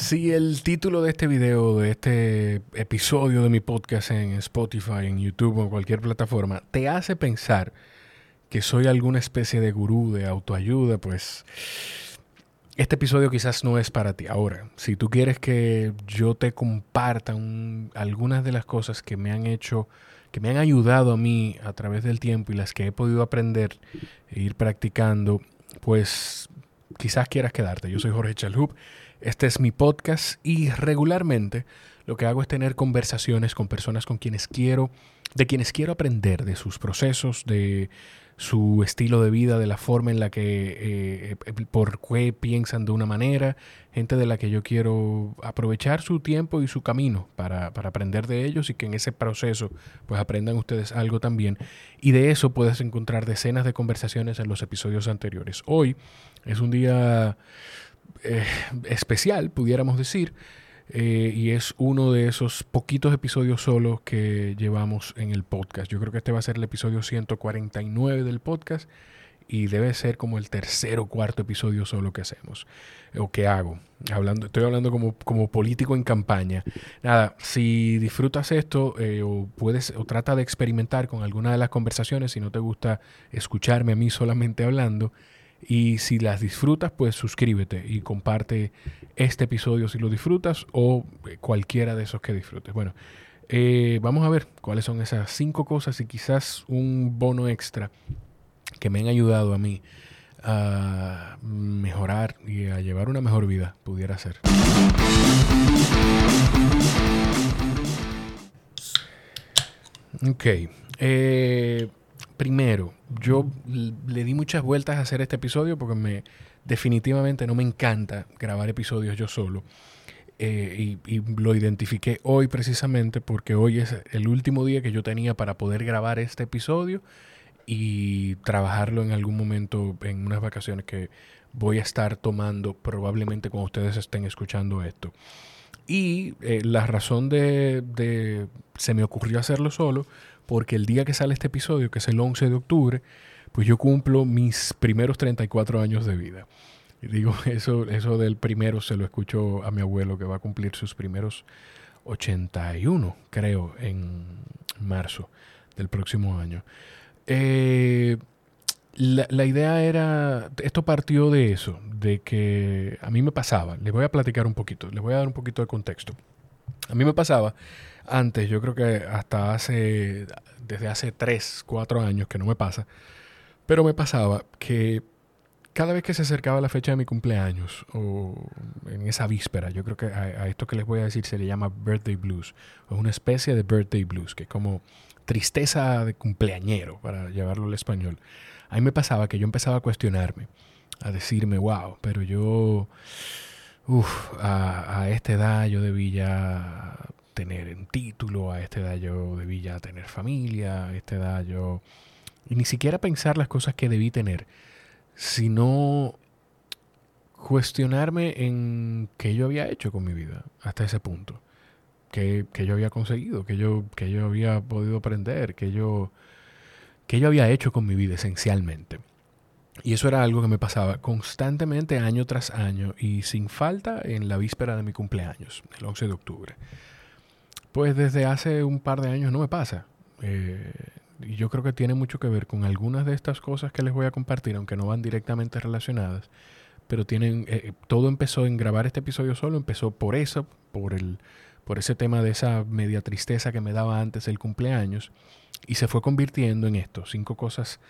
Si el título de este video, de este episodio de mi podcast en Spotify, en YouTube o en cualquier plataforma, te hace pensar que soy alguna especie de gurú de autoayuda, pues este episodio quizás no es para ti. Ahora, si tú quieres que yo te comparta algunas de las cosas que me han hecho, que me han ayudado a mí a través del tiempo y las que he podido aprender e ir practicando, pues quizás quieras quedarte. Yo soy Jorge Chalhub, este es mi podcast y regularmente lo que hago es tener conversaciones con personas con quienes quiero, de quienes quiero aprender, de sus procesos, de su estilo de vida, de la forma en la que, eh, eh, por qué piensan de una manera, gente de la que yo quiero aprovechar su tiempo y su camino para, para, aprender de ellos y que en ese proceso pues aprendan ustedes algo también. Y de eso puedes encontrar decenas de conversaciones en los episodios anteriores. Hoy es un día eh, especial, pudiéramos decir, eh, y es uno de esos poquitos episodios solos que llevamos en el podcast. Yo creo que este va a ser el episodio 149 del podcast y debe ser como el tercer o cuarto episodio solo que hacemos o que hago. Hablando, estoy hablando como, como político en campaña. Nada, si disfrutas esto eh, o puedes o trata de experimentar con alguna de las conversaciones, si no te gusta escucharme a mí solamente hablando, y si las disfrutas, pues suscríbete y comparte este episodio si lo disfrutas o cualquiera de esos que disfrutes. Bueno, eh, vamos a ver cuáles son esas cinco cosas y quizás un bono extra que me han ayudado a mí a mejorar y a llevar una mejor vida, pudiera ser. Ok. Eh, primero, yo le di muchas vueltas a hacer este episodio porque me definitivamente no me encanta grabar episodios yo solo. Eh, y, lo identifiqué hoy precisamente porque hoy es el último día que yo tenía para poder grabar este episodio y trabajarlo en algún momento en unas vacaciones que voy a estar tomando probablemente cuando ustedes estén escuchando esto. Y eh, la razón de, de, se me ocurrió hacerlo solo porque el día que sale este episodio, que es el 11 de octubre, pues yo cumplo mis primeros 34 años de vida. Y digo, eso, eso del primero se lo escucho a mi abuelo que va a cumplir sus primeros 81, creo, en marzo del próximo año. Eh, la, la, idea era, esto partió de eso, de que a mí me pasaba, les voy a platicar un poquito, les voy a dar un poquito de contexto. A mí me pasaba antes, yo creo que hasta hace, desde hace 3, 4 años que no me pasa, pero me pasaba que cada vez que se acercaba la fecha de mi cumpleaños o en esa víspera, yo creo que a, esto que les voy a decir se le llama birthday blues, o una especie de birthday blues, que es como tristeza de cumpleañero, para llevarlo al español. A mí me pasaba que yo empezaba a cuestionarme, a decirme, wow, pero yo, uff, a, a esta edad yo debí ya tener un título, a esta edad yo debí ya tener familia, a esta edad yo... Y ni siquiera pensar las cosas que debí tener, sino cuestionarme en qué yo había hecho con mi vida hasta ese punto, qué, yo había conseguido, qué yo, que yo había podido aprender, qué yo, qué yo había hecho con mi vida esencialmente. Y eso era algo que me pasaba constantemente año tras año y sin falta en la víspera de mi cumpleaños, el 11 de octubre. Pues desde hace un par de años no me pasa. Eh, y yo creo que tiene mucho que ver con algunas de estas cosas que les voy a compartir, aunque no van directamente relacionadas. Pero tienen, eh, todo empezó en grabar este episodio solo, empezó por eso, por el, por ese tema de esa media tristeza que me daba antes el cumpleaños, y se fue convirtiendo en esto, cinco cosas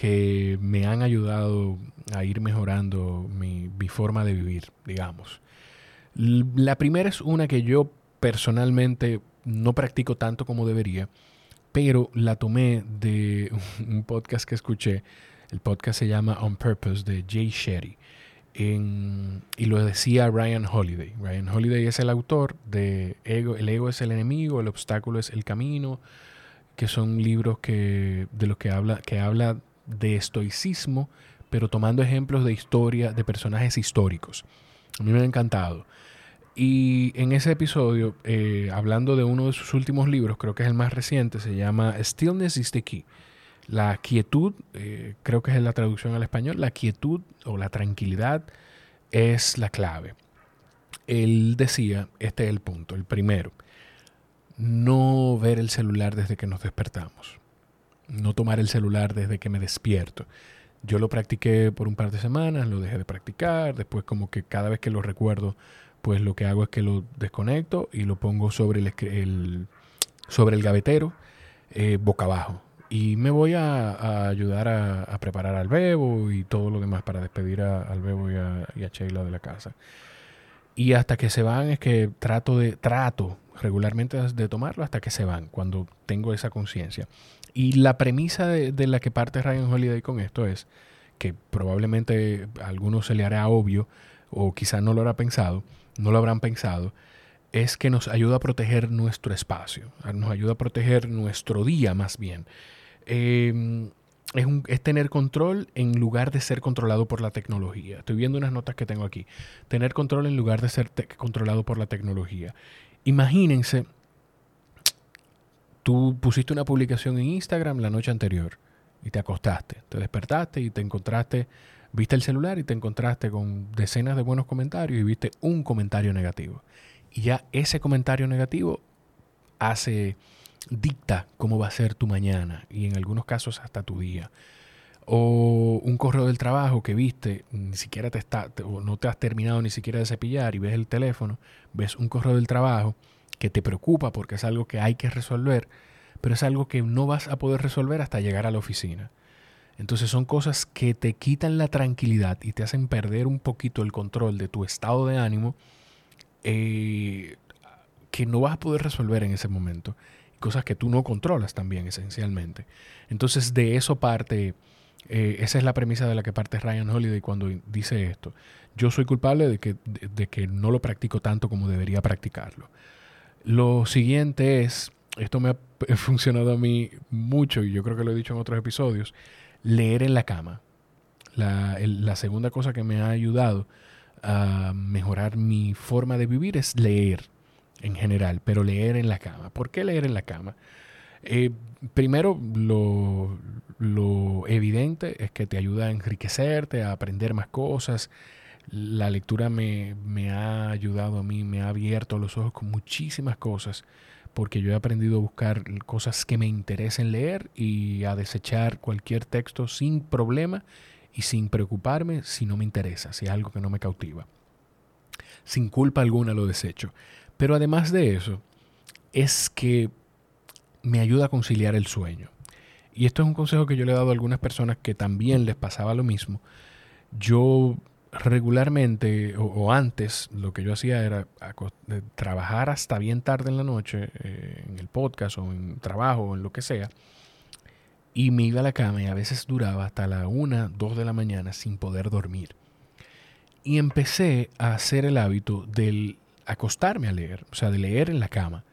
que me han ayudado a ir mejorando mi, forma de vivir, digamos. La primera es una que yo personalmente no practico tanto como debería, pero la tomé de un podcast que escuché. El podcast se llama On Purpose de Jay Shetty. y lo decía Ryan Holiday. Ryan Holiday es el autor de ego, El ego es el enemigo, el obstáculo es el camino, que son libros que, de los que habla, que habla de estoicismo, pero tomando ejemplos de historia, de personajes históricos. A mí me ha encantado. Y en ese episodio, eh, hablando de uno de sus últimos libros, creo que es el más reciente, se llama Stillness is the Key. La quietud, eh, creo que es la traducción al español, la quietud o la tranquilidad es la clave. él decía, este es el punto, el primero, no ver el celular desde que nos despertamos, no tomar el celular desde que me despierto. Yo lo practiqué por un par de semanas, lo dejé de practicar, después como que cada vez que lo recuerdo, pues lo que hago es que lo desconecto y lo pongo sobre el, sobre el gavetero eh, boca abajo. Y me voy a, ayudar a, preparar al bebo y todo lo demás para despedir al bebo y a, y a Sheila de la casa. Y hasta que se van es que trato de, trato regularmente de tomarlo hasta que se van, cuando tengo esa conciencia. Y la premisa de, la que parte Ryan Holiday con esto es que probablemente a algunos se le hará obvio o quizá no lo habrá pensado, no lo habrán pensado, es que nos ayuda a proteger nuestro espacio, nos ayuda a proteger nuestro día más bien. Em, es, es, tener control en lugar de ser controlado por la tecnología. Estoy viendo unas notas que tengo aquí. Tener control en lugar de ser controlado por la tecnología. Imagínense, tú pusiste una publicación en Instagram la noche anterior y te acostaste, te despertaste y te encontraste, viste el celular y te encontraste con decenas de buenos comentarios y viste un comentario negativo. Y ya ese comentario negativo hace, dicta cómo va a ser tu mañana y en algunos casos hasta tu día. O un correo del trabajo que viste, ni siquiera te está, o no te has terminado ni siquiera de cepillar y ves el teléfono, ves un correo del trabajo que te preocupa porque es algo que hay que resolver, pero es algo que no vas a poder resolver hasta llegar a la oficina. Entonces son cosas que te quitan la tranquilidad y te hacen perder un poquito el control de tu estado de ánimo eh, que no vas a poder resolver en ese momento. Cosas que tú no controlas también, esencialmente. Entonces de eso parte eh, esa es la premisa de la que parte Ryan Holiday cuando dice esto. Yo soy culpable de que, de, que no lo practico tanto como debería practicarlo. Lo siguiente es, esto me ha funcionado a mí mucho y yo creo que lo he dicho en otros episodios, leer en la cama. La, segunda cosa que me ha ayudado a mejorar mi forma de vivir es leer en general, pero leer en la cama. ¿Por qué leer en la cama? Eh, primero, lo, evidente es que te ayuda a enriquecerte, a aprender más cosas. La lectura me, ha ayudado a mí, me ha abierto los ojos con muchísimas cosas, porque yo he aprendido a buscar cosas que me interesen leer y a desechar cualquier texto sin problema y sin preocuparme si no me interesa, si es algo que no me cautiva. Sin culpa alguna lo desecho. Pero además de eso, es que me ayuda a conciliar el sueño. Y esto es un consejo que yo le he dado a algunas personas que también les pasaba lo mismo. Yo regularmente o, antes lo que yo hacía era trabajar hasta bien tarde en la noche eh, en el podcast o en trabajo o en lo que sea y me iba a la cama y a veces duraba hasta la una, dos de la mañana sin poder dormir. Y empecé a hacer el hábito del acostarme a leer, o sea, de leer en la cama.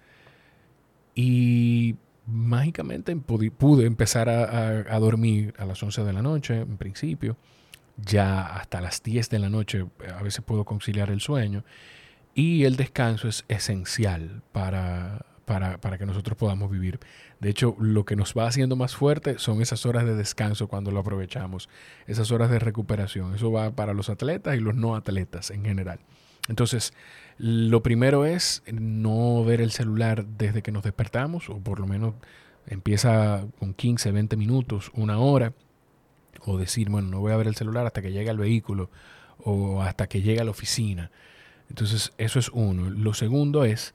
Y mágicamente pude empezar a, dormir a las 11 de la noche, en principio. Ya hasta las 10 de la noche a veces puedo conciliar el sueño. Y el descanso es esencial para, para, para, que nosotros podamos vivir. De hecho, lo que nos va haciendo más fuerte son esas horas de descanso cuando lo aprovechamos, esas horas de recuperación. Eso va para los atletas y los no atletas en general. Entonces, lo primero es no ver el celular desde que nos despertamos, o por lo menos empieza con 15, 20 minutos, una hora, o decir, bueno, no voy a ver el celular hasta que llegue al vehículo o hasta que llegue a la oficina. Entonces, eso es uno. Lo segundo es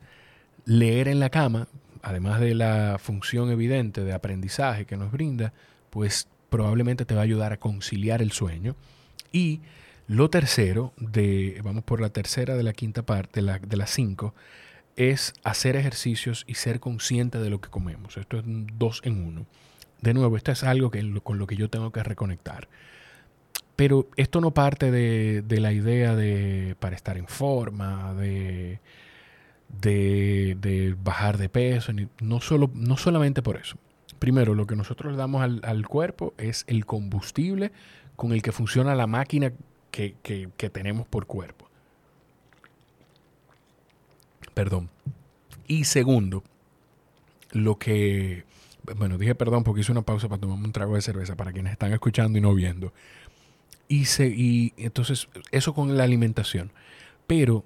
leer en la cama, además de la función evidente de aprendizaje que nos brinda, pues probablemente te va a ayudar a conciliar el sueño. Y lo tercero, de, vamos por la tercera de la quinta parte, de, la, de las cinco, es hacer ejercicios y ser consciente de lo que comemos. Esto es dos en uno. De nuevo, esto es algo que, con lo que yo tengo que reconectar. Pero esto no parte de, de la idea de para estar en forma, de, de, bajar de peso, no, solo, no solamente por eso. Primero, lo que nosotros damos al, al cuerpo es el combustible con el que funciona la máquina que, tenemos por cuerpo. Perdón. Y segundo, lo que... Bueno, dije perdón porque hice una pausa para tomarme un trago de cerveza para quienes están escuchando y no viendo. Y, y entonces, eso con la alimentación. Pero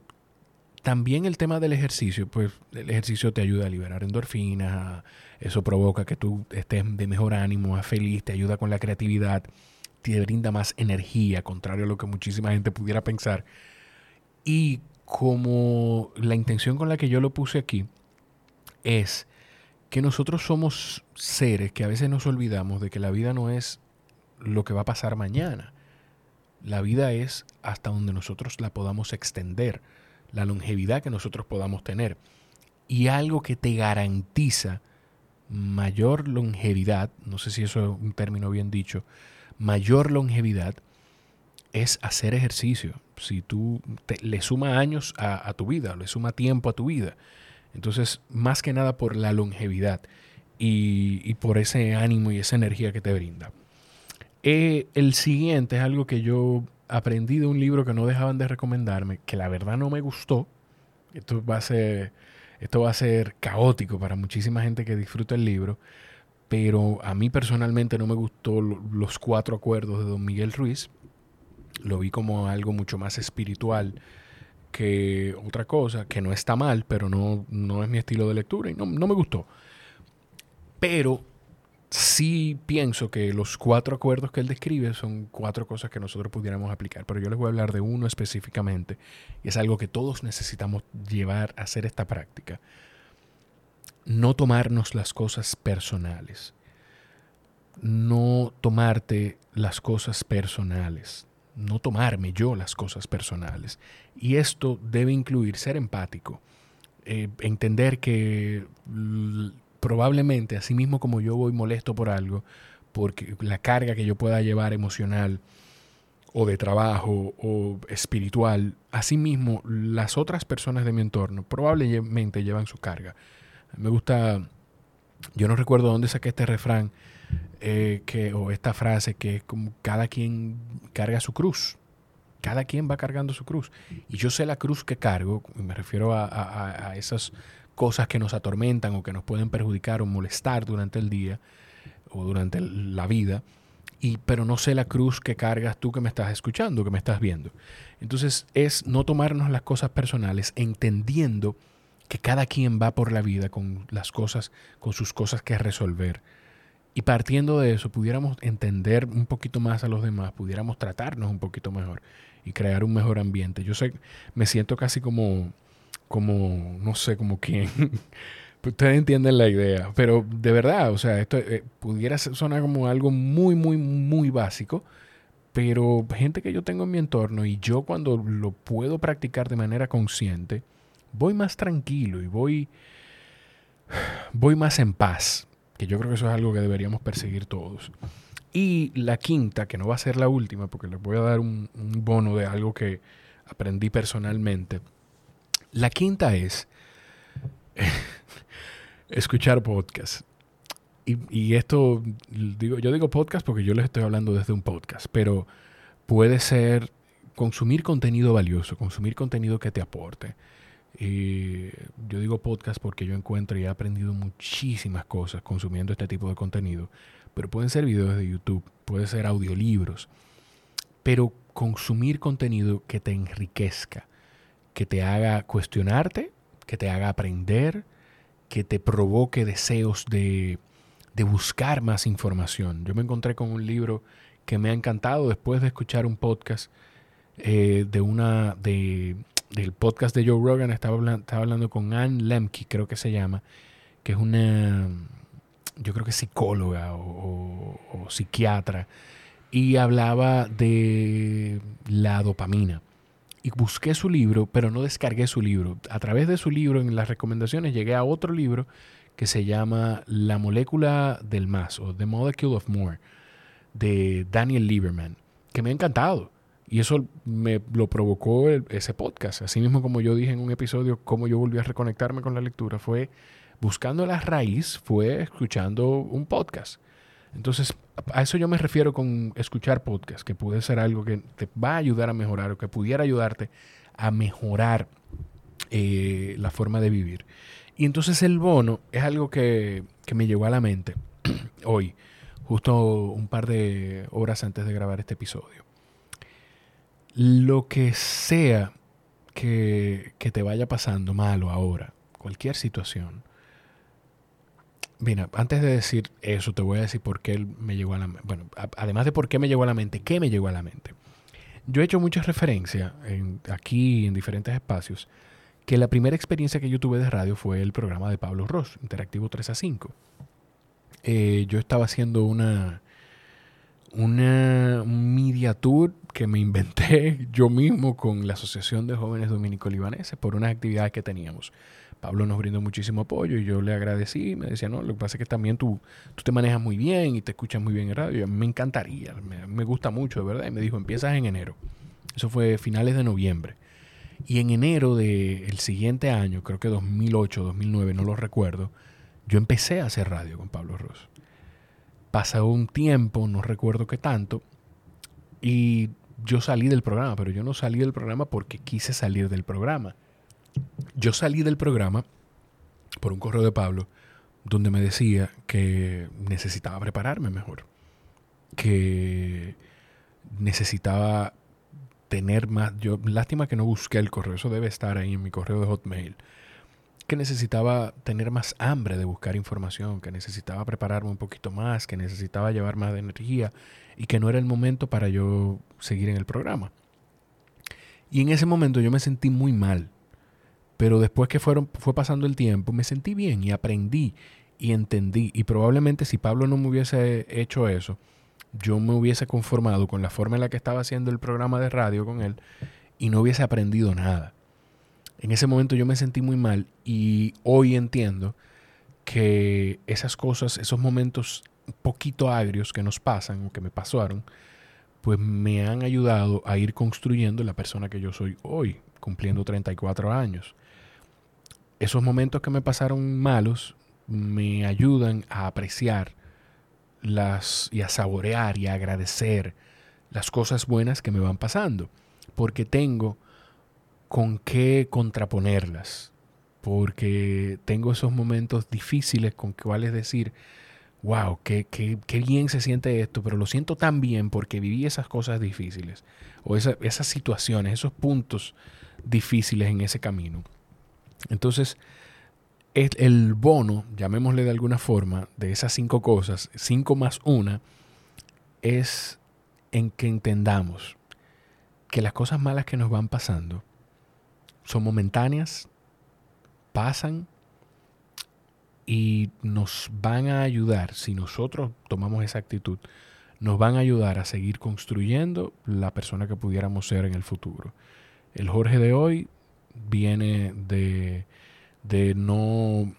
también el tema del ejercicio, pues el ejercicio te ayuda a liberar endorfinas, eso provoca que tú estés de mejor ánimo, más feliz, te ayuda con la creatividad, te brinda más energía, contrario a lo que muchísima gente pudiera pensar. Y como la intención con la que yo lo puse aquí es que nosotros somos seres que a veces nos olvidamos de que la vida no es lo que va a pasar mañana. La vida es hasta donde nosotros la podamos extender, la longevidad que nosotros podamos tener. Y algo que te garantiza mayor longevidad, no sé si eso es un término bien dicho, mayor longevidad es hacer ejercicio. Si tú le suma años a, tu vida, le suma tiempo a tu vida. Entonces, más que nada por la longevidad y, por ese ánimo y esa energía que te brinda. Eh, el siguiente es algo que yo aprendí de un libro que no dejaban de recomendarme, que la verdad no me gustó. Esto va a ser, esto va a ser caótico para muchísima gente que disfruta el libro, pero a mí personalmente no me gustó los cuatro acuerdos de Don Miguel Ruiz. Lo vi como algo mucho más espiritual que otra cosa, que no está mal, pero no, no es mi estilo de lectura y no, no me gustó. Pero sí pienso que los cuatro acuerdos que él describe son cuatro cosas que nosotros pudiéramos aplicar, pero yo les voy a hablar de uno específicamente y es algo que todos necesitamos llevar a hacer esta práctica. No tomarnos las cosas personales. No tomarte las cosas personales. No tomarme yo las cosas personales. Y esto debe incluir ser empático. Eh, entender que probablemente, así mismo como yo voy molesto por algo, porque la carga que yo pueda llevar emocional o de trabajo o espiritual, asimismo las otras personas de mi entorno probablemente llevan su carga. Me gusta, yo no recuerdo dónde saqué este refrán eh, que, o esta frase que es como cada quien carga su cruz. Cada quien va cargando su cruz. Y yo sé la cruz que cargo, me refiero a, a, a esas cosas que nos atormentan o que nos pueden perjudicar o molestar durante el día o durante la vida, y, pero no sé la cruz que cargas tú que me estás escuchando, que me estás viendo. Entonces es no tomarnos las cosas personales, entendiendo que cada quien va por la vida con las cosas, con sus cosas que resolver. Y partiendo de eso, pudiéramos entender un poquito más a los demás, pudiéramos tratarnos un poquito mejor y crear un mejor ambiente. Yo sé, me siento casi como como, no sé, como quién. Ustedes entienden la idea, pero de verdad, o sea, esto eh, pudiera sonar como algo muy, muy, muy básico, pero gente que yo tengo en mi entorno y yo cuando lo puedo practicar de manera consciente, voy más tranquilo y voy, voy más en paz, que yo creo que eso es algo que deberíamos perseguir todos. Y la quinta, que no va a ser la última, porque les voy a dar un bono de algo que aprendí personalmente la quinta es escuchar podcast. Y, esto, digo, yo digo podcast porque yo les estoy hablando desde un podcast, pero puede ser consumir contenido valioso, consumir contenido que te aporte. Yo digo podcast porque yo encuentro y he aprendido muchísimas cosas consumiendo este tipo de contenido, pero pueden ser videos de YouTube, pueden ser audiolibros, pero consumir contenido que te enriquezca, que te haga cuestionarte, que te haga aprender, que te provoque deseos de, buscar más información. Yo me encontré con un libro que me ha encantado después de escuchar un podcast eh, de una de, del podcast de Joe Rogan. Estaba, hablando, con Anne Lemke, creo que se llama, que es una, yo creo que psicóloga o psiquiatra, y hablaba de la dopamina y busqué su libro, pero no descargué su libro. A través de su libro, en las recomendaciones, llegué a otro libro que se llama La molécula del más o The Molecule of More de Daniel Lieberman, que me ha encantado. Y eso me lo provocó ese podcast. Así mismo como yo dije en un episodio, cómo yo volví a reconectarme con la lectura, fue buscando la raíz, fue escuchando un podcast. Entonces, a eso yo me refiero con escuchar podcast, que puede ser algo que te va a ayudar a mejorar o que pudiera ayudarte a mejorar eh, la forma de vivir. Y entonces el bono es algo que, que me llegó a la mente hoy, justo un par de horas antes de grabar este episodio. Lo que sea que, que te vaya pasando malo ahora, cualquier situación, Mira, antes de decir eso, te voy a decir por qué me llegó a la mente. Bueno, además de por qué me llegó a la mente, ¿qué me llegó a la mente? Yo he hecho muchas referencias en, aquí en diferentes espacios que la primera experiencia que yo tuve de radio fue el programa de Pablo Ross, Interactivo 3 a 5. Eh, yo estaba haciendo una, una media que me inventé yo mismo con la Asociación de Jóvenes Dominico-Libaneses por unas actividades que teníamos. Pablo nos brindó muchísimo apoyo y yo le agradecí. Me decía, no, lo que pasa es que también tú, tú te manejas muy bien y te escuchas muy bien en radio. A mí me encantaría, me, gusta mucho, de verdad. Y me dijo, empiezas en enero. Eso fue finales de noviembre. Y en enero del siguiente año, creo que 2008, 2009, no lo recuerdo, yo empecé a hacer radio con Pablo Ross. Pasó un tiempo, no recuerdo qué tanto, y yo salí del programa, pero yo no salí del programa porque quise salir del programa. Yo salí del programa por un correo de Pablo donde me decía que necesitaba prepararme mejor, que necesitaba tener más, yo lástima que no busqué el correo, eso debe estar ahí en mi correo de Hotmail, que necesitaba tener más hambre de buscar información, que necesitaba prepararme un poquito más, que necesitaba llevar más de energía y que no era el momento para yo seguir en el programa. Y en ese momento yo me sentí muy mal, pero después que fueron, fue pasando el tiempo, me sentí bien y aprendí y entendí. Y probablemente si Pablo no me hubiese hecho eso, yo me hubiese conformado con la forma en la que estaba haciendo el programa de radio con él y no hubiese aprendido nada. En ese momento yo me sentí muy mal y hoy entiendo que esas cosas, esos momentos un poquito agrios que nos pasan o que me pasaron, pues me han ayudado a ir construyendo la persona que yo soy hoy, cumpliendo 34 años. Esos momentos que me pasaron malos me ayudan a apreciar las y a saborear y a agradecer las cosas buenas que me van pasando, porque tengo con qué contraponerlas, porque tengo esos momentos difíciles con cuales decir, wow, qué, qué, qué, bien se siente esto, pero lo siento tan bien porque viví esas cosas difíciles, o esas situaciones, esos puntos difíciles en ese camino. Entonces, el bono, llamémosle de alguna forma, de esas cinco cosas, cinco más una, es en que entendamos que las cosas malas que nos van pasando son momentáneas, pasan y nos van a ayudar, si nosotros tomamos esa actitud, nos van a ayudar a seguir construyendo la persona que pudiéramos ser en el futuro. El Jorge de hoy viene de, de no,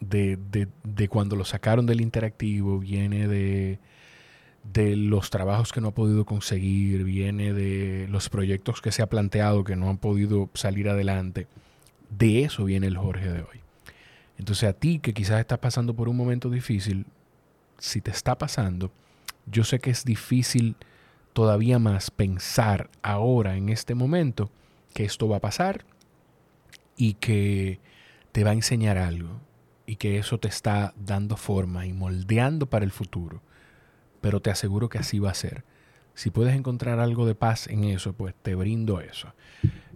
de, de, cuando lo sacaron del interactivo, viene de, de los trabajos que no ha podido conseguir, viene de los proyectos que se ha planteado que no han podido salir adelante. De eso viene el Jorge de hoy. Entonces a ti que quizás estás pasando por un momento difícil, si te está pasando, yo sé que es difícil todavía más pensar ahora en este momento que esto va a pasar y que te va a enseñar algo y que eso te está dando forma y moldeando para el futuro. Pero te aseguro que así va a ser. Si puedes encontrar algo de paz en eso, pues te brindo eso.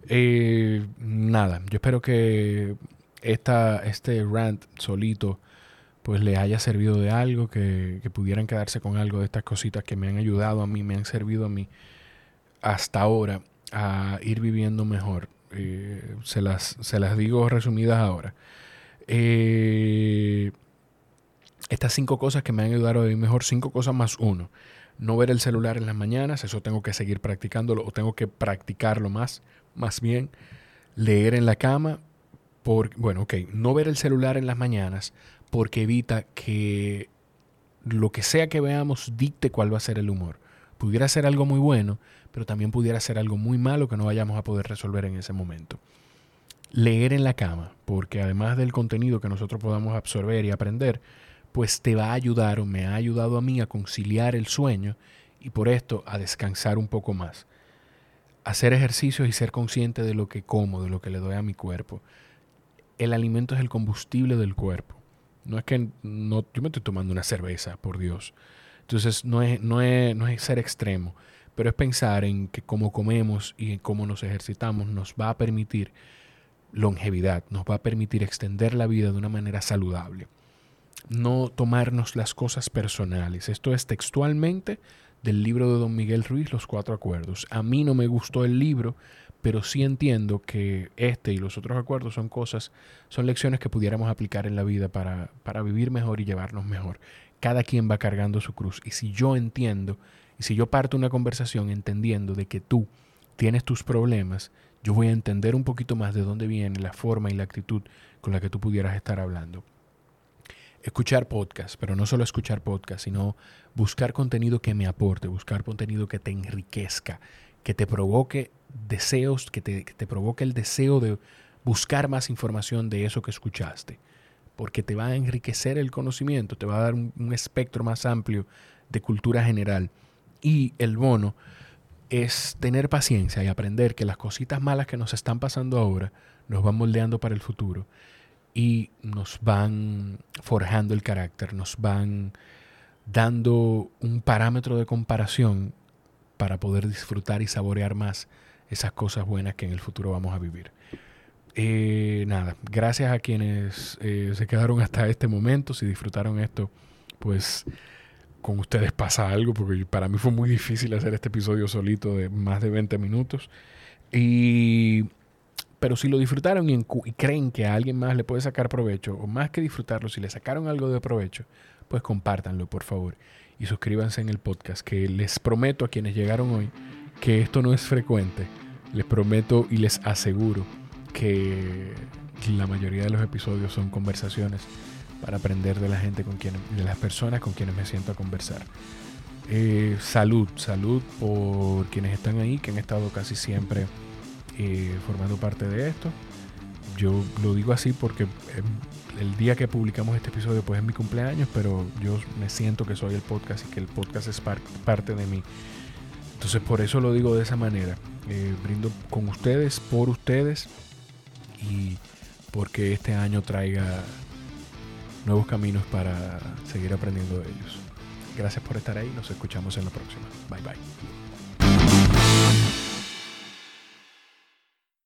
Eh, nada, yo espero que esta, este rant solito pues le haya servido de algo, que, pudieran quedarse con algo de estas cositas que me han ayudado a mí, me han servido a mí hasta ahora a ir viviendo mejor eh, se, las, se las digo resumidas ahora. Eh, estas cinco cosas que me han ayudado a vivir mejor, cinco cosas más uno. No ver el celular en las mañanas, eso tengo que seguir practicándolo o tengo que practicarlo más, más bien. Leer en la cama, por, bueno, ok, no ver el celular en las mañanas porque evita que lo que sea que veamos dicte cuál va a ser el humor. Pudiera ser algo muy bueno, pero también pudiera ser algo muy malo que no vayamos a poder resolver en ese momento. Leer en la cama, porque además del contenido que nosotros podamos absorber y aprender, pues te va a ayudar o me ha ayudado a mí a conciliar el sueño y por esto a descansar un poco más. Hacer ejercicios y ser consciente de lo que como, de lo que le doy a mi cuerpo. El alimento es el combustible del cuerpo. No es que yo me estoy tomando una cerveza, por Dios. Entonces no es, no es, no es ser extremo pero es pensar en que cómo comemos y en cómo nos ejercitamos nos va a permitir longevidad, nos va a permitir extender la vida de una manera saludable. No tomarnos las cosas personales. Esto es textualmente del libro de Don Miguel Ruiz, Los Cuatro Acuerdos. A mí no me gustó el libro, pero sí entiendo que este y los otros acuerdos son cosas, son lecciones que pudiéramos aplicar en la vida para, para vivir mejor y llevarnos mejor. Cada quien va cargando su cruz. Y si yo entiendo, y si yo parto una conversación entendiendo de que tú tienes tus problemas, yo voy a entender un poquito más de dónde viene la forma y la actitud con la que tú pudieras estar hablando. Escuchar podcast, pero no solo escuchar podcast, sino buscar contenido que me aporte, buscar contenido que te enriquezca, que te provoque deseos, que te, provoque el deseo de buscar más información de eso que escuchaste, porque te va a enriquecer el conocimiento, te va a dar un, espectro más amplio de cultura general. Y el bono es tener paciencia y aprender que las cositas malas que nos están pasando ahora nos van moldeando para el futuro y nos van forjando el carácter, nos van dando un parámetro de comparación para poder disfrutar y saborear más esas cosas buenas que en el futuro vamos a vivir. Eh, nada, gracias a quienes eh, se quedaron hasta este momento, si disfrutaron esto, pues con ustedes pasa algo, porque para mí fue muy difícil hacer este episodio solito de más de 20 minutos. Y, pero si lo disfrutaron y, creen que a alguien más le puede sacar provecho, o más que disfrutarlo, si le sacaron algo de provecho, pues compártanlo, por favor. Y suscríbanse en el podcast, que les prometo a quienes llegaron hoy que esto no es frecuente. Les prometo y les aseguro que la mayoría de los episodios son conversaciones para aprender de la gente con quien, de las personas con quienes me siento a conversar. Eh, salud, salud por quienes están ahí, que han estado casi siempre eh, formando parte de esto. Yo lo digo así porque em, el día que publicamos este episodio pues es mi cumpleaños, pero yo me siento que soy el podcast y que el podcast es parte de mí. Entonces por eso lo digo de esa manera. Eh, brindo con ustedes, por ustedes y porque este año traiga nuevos caminos para seguir aprendiendo de ellos. Gracias por estar ahí, nos escuchamos en la próxima. Bye bye.